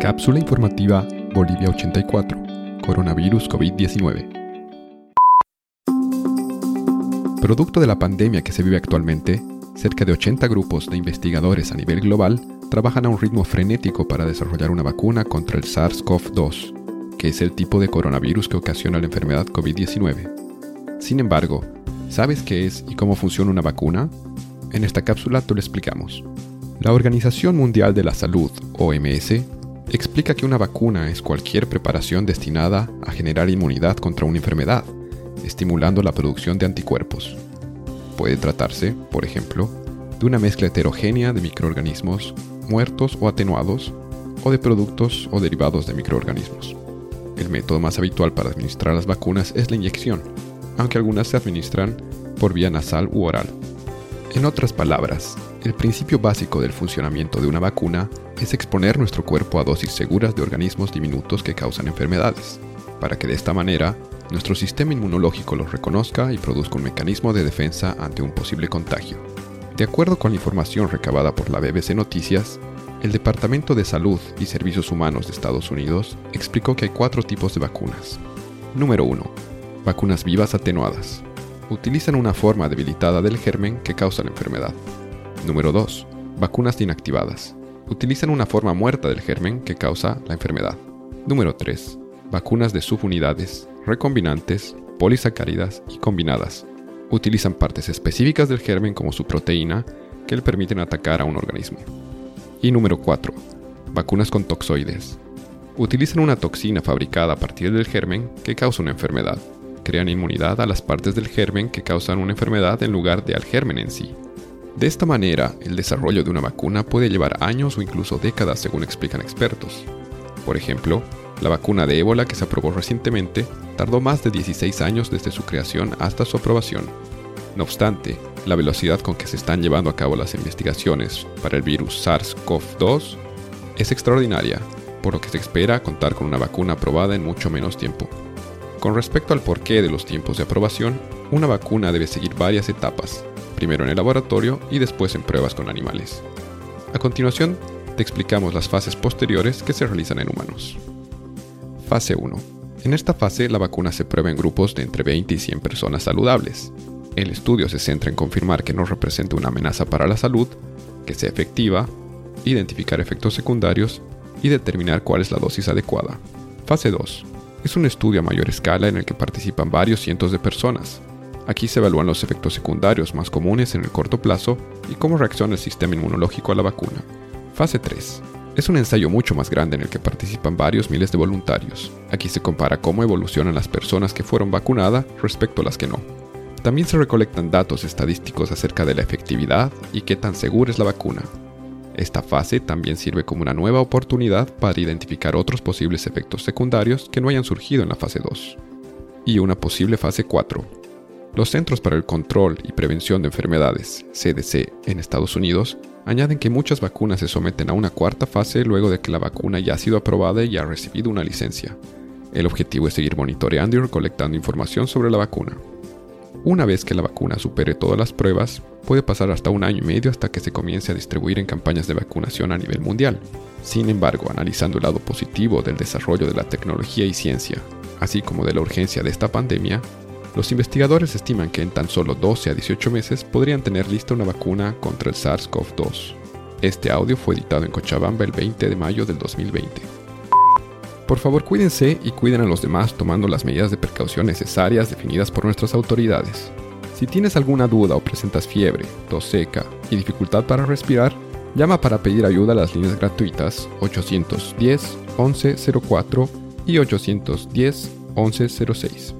Cápsula informativa Bolivia 84. Coronavirus COVID-19. Producto de la pandemia que se vive actualmente, cerca de 80 grupos de investigadores a nivel global trabajan a un ritmo frenético para desarrollar una vacuna contra el SARS-CoV-2, que es el tipo de coronavirus que ocasiona la enfermedad COVID-19. Sin embargo, ¿sabes qué es y cómo funciona una vacuna? En esta cápsula te lo explicamos. La Organización Mundial de la Salud, OMS, explica que una vacuna es cualquier preparación destinada a generar inmunidad contra una enfermedad, estimulando la producción de anticuerpos. Puede tratarse, por ejemplo, de una mezcla heterogénea de microorganismos muertos o atenuados, o de productos o derivados de microorganismos. El método más habitual para administrar las vacunas es la inyección, aunque algunas se administran por vía nasal u oral. En otras palabras, el principio básico del funcionamiento de una vacuna es exponer nuestro cuerpo a dosis seguras de organismos diminutos que causan enfermedades, para que de esta manera nuestro sistema inmunológico los reconozca y produzca un mecanismo de defensa ante un posible contagio. De acuerdo con la información recabada por la BBC Noticias, el Departamento de Salud y Servicios Humanos de Estados Unidos explicó que hay cuatro tipos de vacunas. Número 1. Vacunas vivas atenuadas. Utilizan una forma debilitada del germen que causa la enfermedad. Número 2. Vacunas inactivadas. Utilizan una forma muerta del germen que causa la enfermedad. Número 3. Vacunas de subunidades, recombinantes, polisacáridas y combinadas. Utilizan partes específicas del germen como su proteína que le permiten atacar a un organismo. Y número 4. Vacunas con toxoides. Utilizan una toxina fabricada a partir del germen que causa una enfermedad. Crean inmunidad a las partes del germen que causan una enfermedad en lugar de al germen en sí. De esta manera, el desarrollo de una vacuna puede llevar años o incluso décadas según explican expertos. Por ejemplo, la vacuna de ébola que se aprobó recientemente tardó más de 16 años desde su creación hasta su aprobación. No obstante, la velocidad con que se están llevando a cabo las investigaciones para el virus SARS-CoV-2 es extraordinaria, por lo que se espera contar con una vacuna aprobada en mucho menos tiempo. Con respecto al porqué de los tiempos de aprobación, una vacuna debe seguir varias etapas, primero en el laboratorio y después en pruebas con animales. A continuación, te explicamos las fases posteriores que se realizan en humanos. Fase 1. En esta fase la vacuna se prueba en grupos de entre 20 y 100 personas saludables. El estudio se centra en confirmar que no representa una amenaza para la salud, que sea efectiva, identificar efectos secundarios y determinar cuál es la dosis adecuada. Fase 2. Es un estudio a mayor escala en el que participan varios cientos de personas, Aquí se evalúan los efectos secundarios más comunes en el corto plazo y cómo reacciona el sistema inmunológico a la vacuna. Fase 3. Es un ensayo mucho más grande en el que participan varios miles de voluntarios. Aquí se compara cómo evolucionan las personas que fueron vacunadas respecto a las que no. También se recolectan datos estadísticos acerca de la efectividad y qué tan segura es la vacuna. Esta fase también sirve como una nueva oportunidad para identificar otros posibles efectos secundarios que no hayan surgido en la fase 2. Y una posible fase 4, los Centros para el Control y Prevención de Enfermedades, CDC, en Estados Unidos, añaden que muchas vacunas se someten a una cuarta fase luego de que la vacuna ya ha sido aprobada y ha recibido una licencia. El objetivo es seguir monitoreando y recolectando información sobre la vacuna. Una vez que la vacuna supere todas las pruebas, puede pasar hasta un año y medio hasta que se comience a distribuir en campañas de vacunación a nivel mundial. Sin embargo, analizando el lado positivo del desarrollo de la tecnología y ciencia, así como de la urgencia de esta pandemia, los investigadores estiman que en tan solo 12 a 18 meses podrían tener lista una vacuna contra el SARS-CoV-2. Este audio fue editado en Cochabamba el 20 de mayo del 2020. Por favor cuídense y cuiden a los demás tomando las medidas de precaución necesarias definidas por nuestras autoridades. Si tienes alguna duda o presentas fiebre, tos seca y dificultad para respirar, llama para pedir ayuda a las líneas gratuitas 810 1104 y 810 1106.